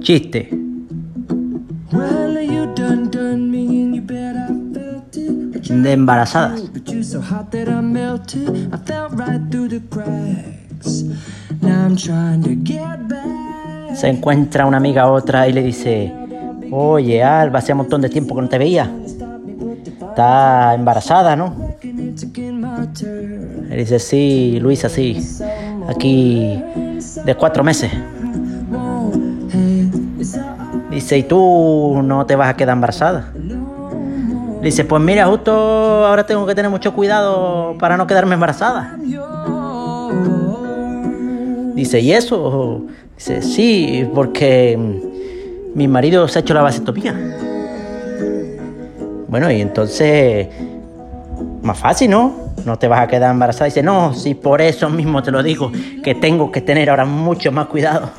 Chiste. De embarazadas. Se encuentra una amiga a otra y le dice, oye Alba, hace un montón de tiempo que no te veía. Está embarazada, ¿no? Le dice, sí, Luisa, sí. Aquí de cuatro meses. Dice, ¿y tú no te vas a quedar embarazada? Dice, pues mira, justo ahora tengo que tener mucho cuidado para no quedarme embarazada. Dice, ¿y eso? Dice, sí, porque mi marido se ha hecho la vasectomía. Bueno, y entonces, más fácil, ¿no? No te vas a quedar embarazada. Dice, no, sí, por eso mismo te lo digo, que tengo que tener ahora mucho más cuidado.